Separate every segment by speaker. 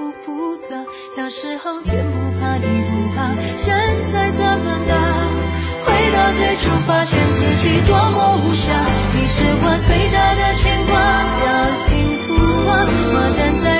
Speaker 1: 不复杂。小时候天不怕地不怕，现在怎么了？回到最初，发现自己多么无暇。你是我最大的牵挂，要幸福啊！我站在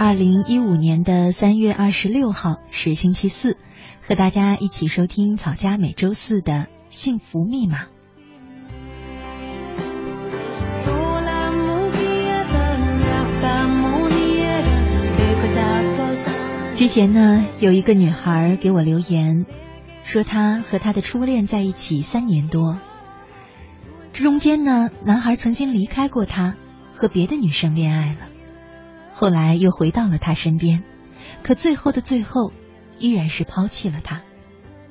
Speaker 2: 二零一五年的三月二十六号，是星期四，和大家一起收听草家每周四的幸福密码。之前呢，有一个女孩给我留言，说她和她的初恋在一起三年多，这中间呢，男孩曾经离开过她，和别的女生恋爱了。后来又回到了他身边，可最后的最后，依然是抛弃了他，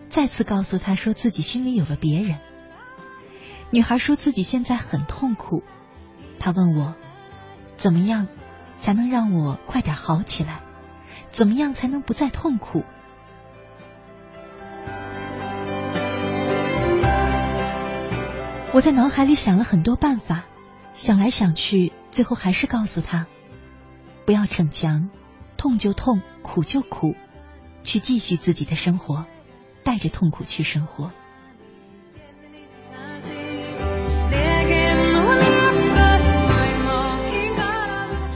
Speaker 2: 再次告诉他说自己心里有了别人。女孩说自己现在很痛苦，她问我，怎么样才能让我快点好起来？怎么样才能不再痛苦？我在脑海里想了很多办法，想来想去，最后还是告诉他。不要逞强，痛就痛，苦就苦，去继续自己的生活，带着痛苦去生活。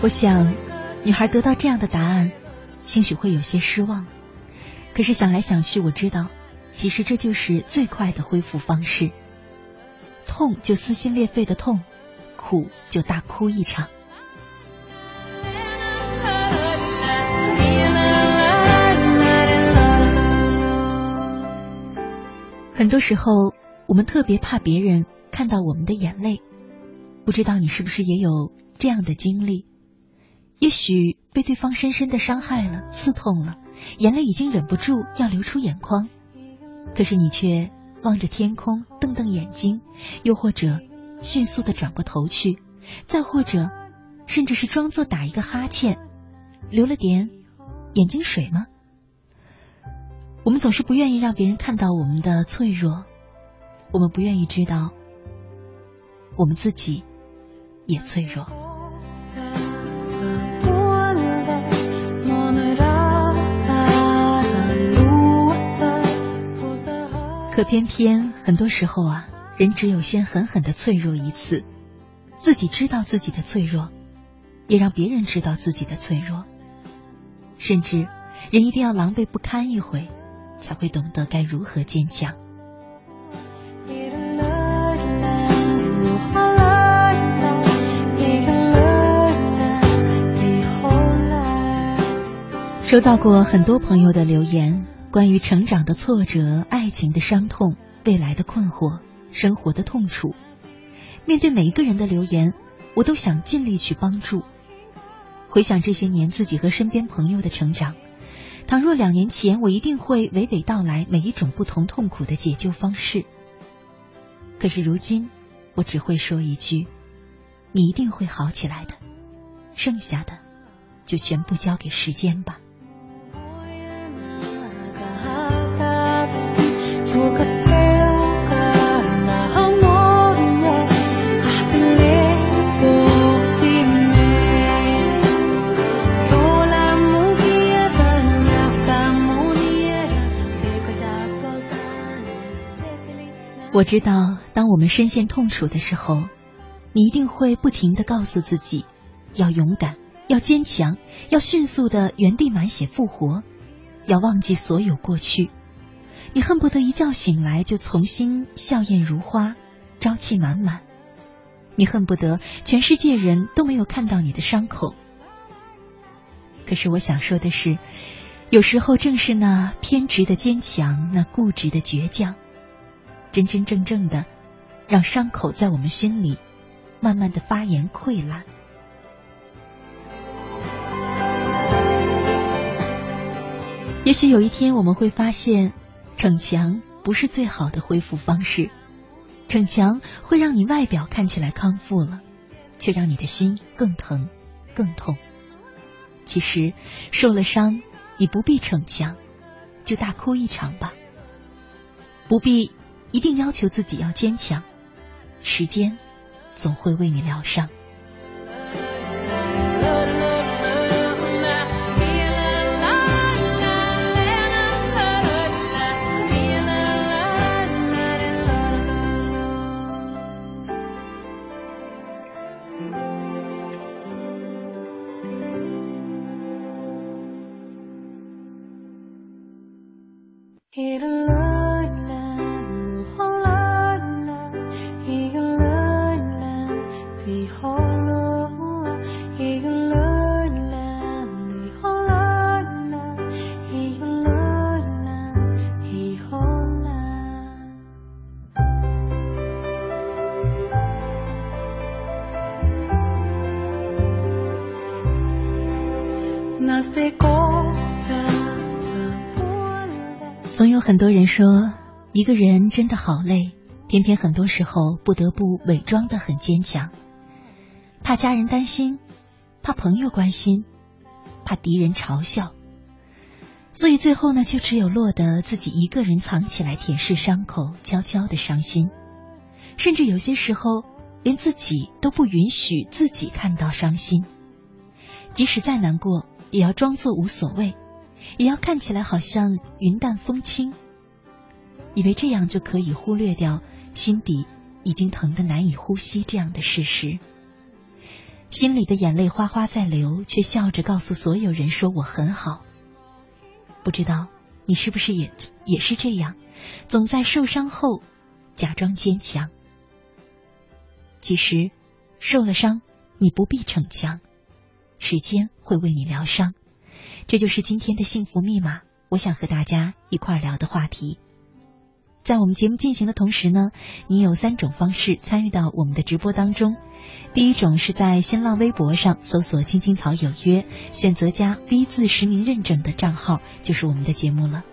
Speaker 2: 我想，女孩得到这样的答案，兴许会有些失望。可是想来想去，我知道，其实这就是最快的恢复方式。痛就撕心裂肺的痛，苦就大哭一场。很多时候，我们特别怕别人看到我们的眼泪。不知道你是不是也有这样的经历？也许被对方深深的伤害了，刺痛了，眼泪已经忍不住要流出眼眶，可是你却望着天空，瞪瞪眼睛，又或者迅速的转过头去，再或者，甚至是装作打一个哈欠，流了点眼睛水吗？我们总是不愿意让别人看到我们的脆弱，我们不愿意知道我们自己也脆弱。可偏偏很多时候啊，人只有先狠狠的脆弱一次，自己知道自己的脆弱，也让别人知道自己的脆弱，甚至人一定要狼狈不堪一回。才会懂得该如何坚强。收到过很多朋友的留言，关于成长的挫折、爱情的伤痛、未来的困惑、生活的痛楚。面对每一个人的留言，我都想尽力去帮助。回想这些年自己和身边朋友的成长。倘若两年前，我一定会娓娓道来每一种不同痛苦的解救方式。可是如今，我只会说一句：“你一定会好起来的。”剩下的，就全部交给时间吧。我知道，当我们深陷痛楚的时候，你一定会不停的告诉自己，要勇敢，要坚强，要迅速的原地满血复活，要忘记所有过去。你恨不得一觉醒来就重新笑靥如花，朝气满满。你恨不得全世界人都没有看到你的伤口。可是我想说的是，有时候正是那偏执的坚强，那固执的倔强。真真正正的，让伤口在我们心里慢慢的发炎溃烂。也许有一天我们会发现，逞强不是最好的恢复方式。逞强会让你外表看起来康复了，却让你的心更疼、更痛。其实受了伤，你不必逞强，就大哭一场吧，不必。一定要求自己要坚强，时间总会为你疗伤。多人说，一个人真的好累，偏偏很多时候不得不伪装的很坚强，怕家人担心，怕朋友关心，怕敌人嘲笑，所以最后呢，就只有落得自己一个人藏起来舔舐伤口，悄悄的伤心，甚至有些时候连自己都不允许自己看到伤心，即使再难过，也要装作无所谓。也要看起来好像云淡风轻，以为这样就可以忽略掉心底已经疼得难以呼吸这样的事实。心里的眼泪哗哗在流，却笑着告诉所有人说我很好。不知道你是不是也也是这样，总在受伤后假装坚强。其实受了伤，你不必逞强，时间会为你疗伤。这就是今天的幸福密码。我想和大家一块聊的话题，在我们节目进行的同时呢，你有三种方式参与到我们的直播当中。第一种是在新浪微博上搜索“青青草有约”，选择加 V 字实名认证的账号，就是我们的节目了。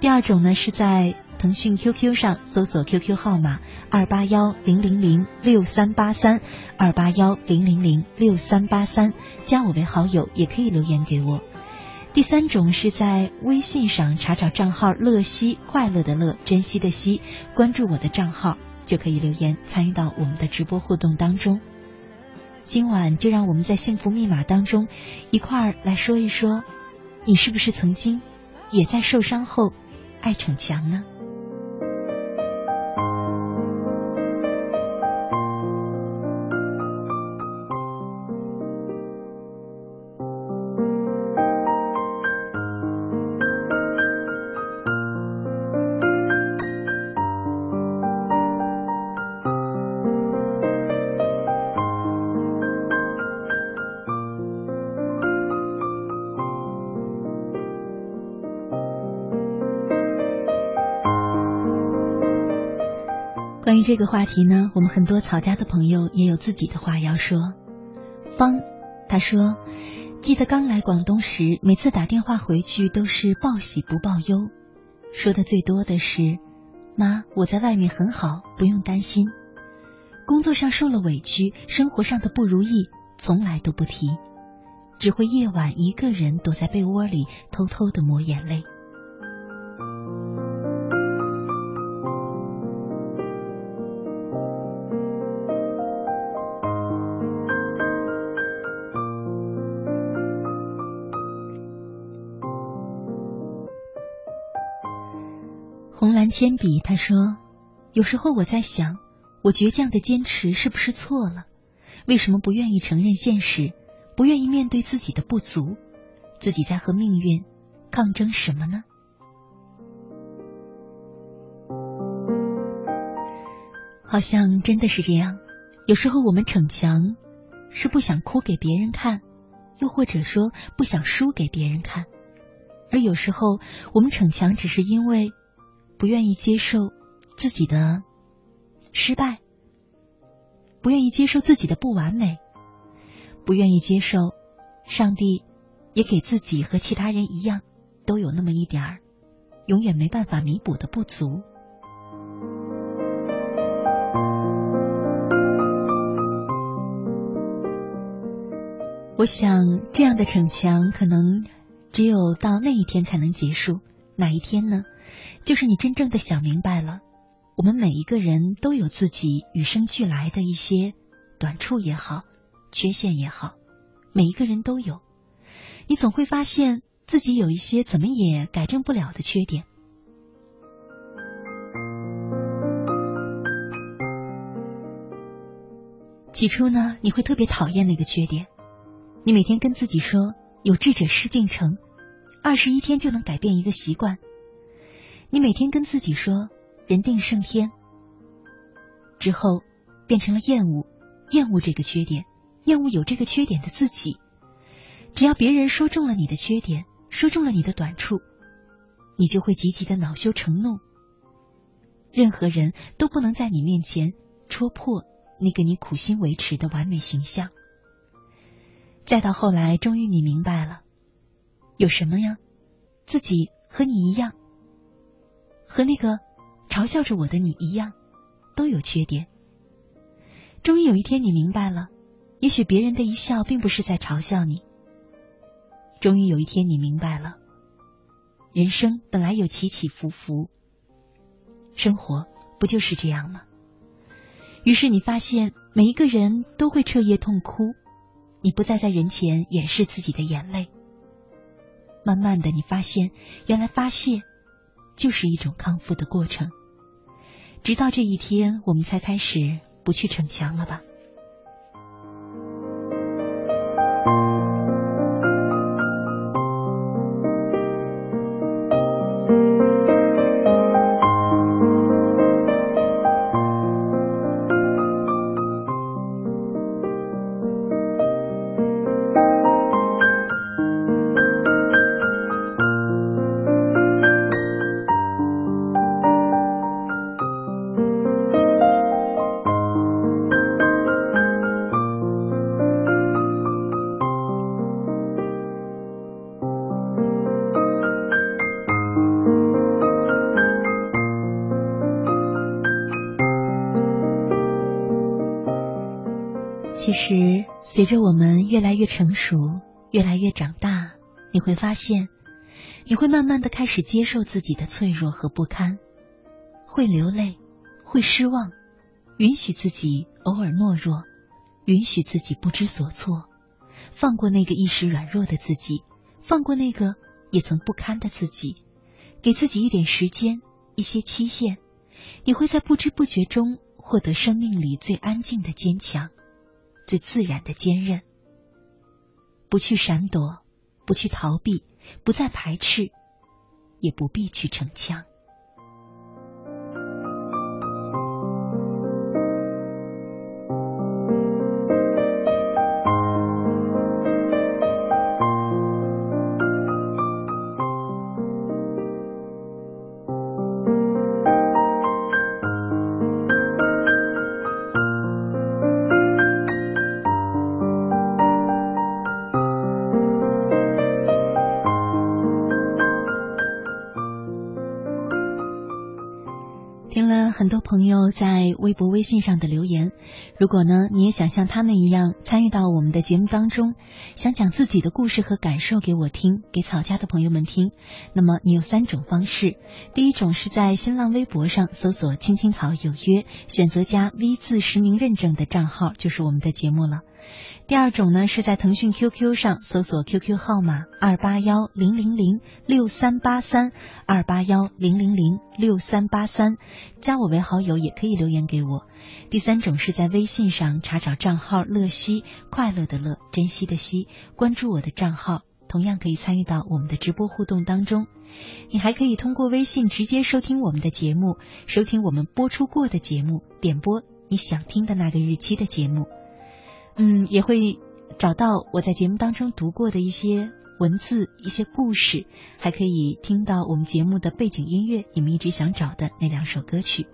Speaker 2: 第二种呢是在腾讯 QQ 上搜索 QQ 号码二八幺零零零六三八三二八幺零零零六三八三，加我为好友，也可以留言给我。第三种是在微信上查找账号“乐西”，快乐的乐，珍惜的惜，关注我的账号就可以留言参与到我们的直播互动当中。今晚就让我们在幸福密码当中一块儿来说一说，你是不是曾经也在受伤后爱逞强呢？关于这个话题呢，我们很多草家的朋友也有自己的话要说。方他说，记得刚来广东时，每次打电话回去都是报喜不报忧，说的最多的是“妈，我在外面很好，不用担心”。工作上受了委屈，生活上的不如意从来都不提，只会夜晚一个人躲在被窝里偷偷的抹眼泪。红蓝铅笔，他说：“有时候我在想，我倔强的坚持是不是错了？为什么不愿意承认现实，不愿意面对自己的不足？自己在和命运抗争什么呢？”好像真的是这样。有时候我们逞强，是不想哭给别人看，又或者说不想输给别人看；而有时候我们逞强，只是因为。不愿意接受自己的失败，不愿意接受自己的不完美，不愿意接受上帝也给自己和其他人一样都有那么一点儿永远没办法弥补的不足。我想，这样的逞强可能只有到那一天才能结束。哪一天呢？就是你真正的想明白了，我们每一个人都有自己与生俱来的一些短处也好，缺陷也好，每一个人都有。你总会发现自己有一些怎么也改正不了的缺点。起初呢，你会特别讨厌那个缺点，你每天跟自己说“有志者事竟成”，二十一天就能改变一个习惯。你每天跟自己说“人定胜天”，之后变成了厌恶，厌恶这个缺点，厌恶有这个缺点的自己。只要别人说中了你的缺点，说中了你的短处，你就会急急的恼羞成怒。任何人都不能在你面前戳破那个你苦心维持的完美形象。再到后来，终于你明白了，有什么呀？自己和你一样。和那个嘲笑着我的你一样，都有缺点。终于有一天，你明白了，也许别人的一笑并不是在嘲笑你。终于有一天，你明白了，人生本来有起起伏伏，生活不就是这样吗？于是你发现，每一个人都会彻夜痛哭，你不再在人前掩饰自己的眼泪。慢慢的，你发现，原来发泄。就是一种康复的过程，直到这一天，我们才开始不去逞强了吧。其实，随着我们越来越成熟，越来越长大，你会发现，你会慢慢的开始接受自己的脆弱和不堪，会流泪，会失望，允许自己偶尔懦弱，允许自己不知所措，放过那个一时软弱的自己，放过那个也曾不堪的自己，给自己一点时间，一些期限，你会在不知不觉中获得生命里最安静的坚强。最自然的坚韧，不去闪躲，不去逃避，不再排斥，也不必去逞强。很多朋友在微博、微信上的留言，如果呢你也想像他们一样参与到我们的节目当中，想讲自己的故事和感受给我听，给草家的朋友们听，那么你有三种方式。第一种是在新浪微博上搜索“青青草有约”，选择加 V 字实名认证的账号，就是我们的节目了。第二种呢，是在腾讯 QQ 上搜索 QQ 号码二八幺零零零六三八三二八幺零零零六三八三，加我为号好友也可以留言给我。第三种是在微信上查找账号乐西快乐的乐珍惜的惜，关注我的账号，同样可以参与到我们的直播互动当中。你还可以通过微信直接收听我们的节目，收听我们播出过的节目，点播你想听的那个日期的节目。嗯，也会找到我在节目当中读过的一些文字、一些故事，还可以听到我们节目的背景音乐，你们一直想找的那两首歌曲。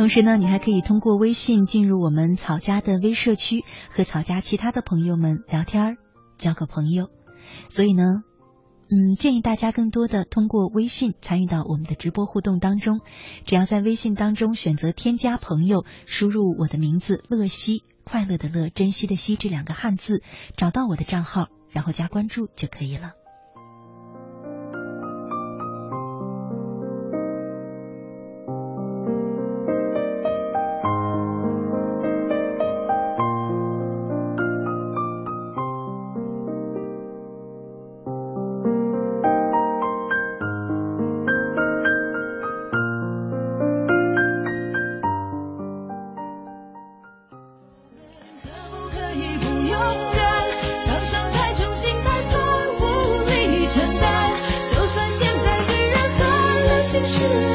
Speaker 2: 同时呢，你还可以通过微信进入我们草家的微社区，和草家其他的朋友们聊天，交个朋友。所以呢。嗯，建议大家更多的通过微信参与到我们的直播互动当中。只要在微信当中选择添加朋友，输入我的名字乐西，快乐的乐，珍惜的惜这两个汉字，找到我的账号，然后加关注就可以了。是。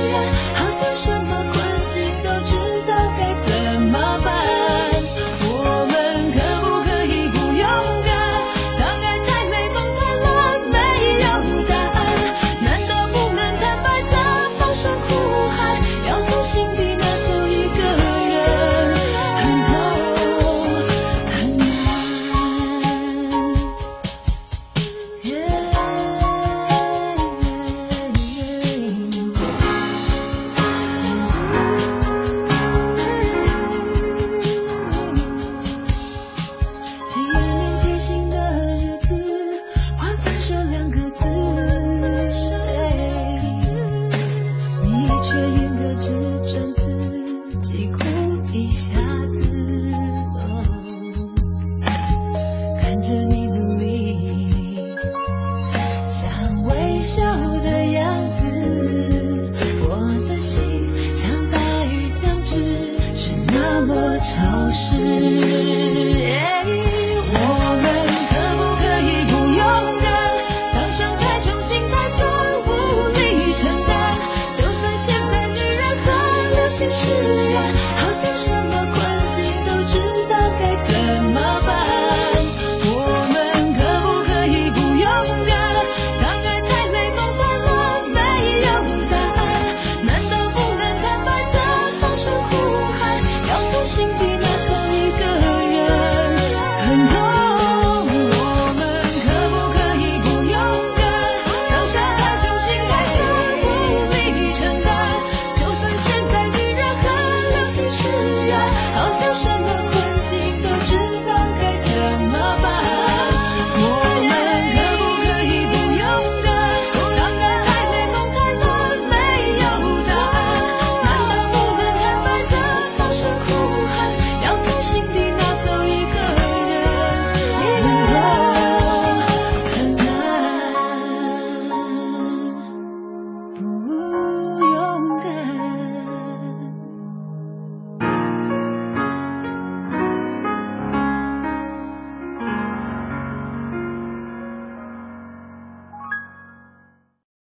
Speaker 2: 12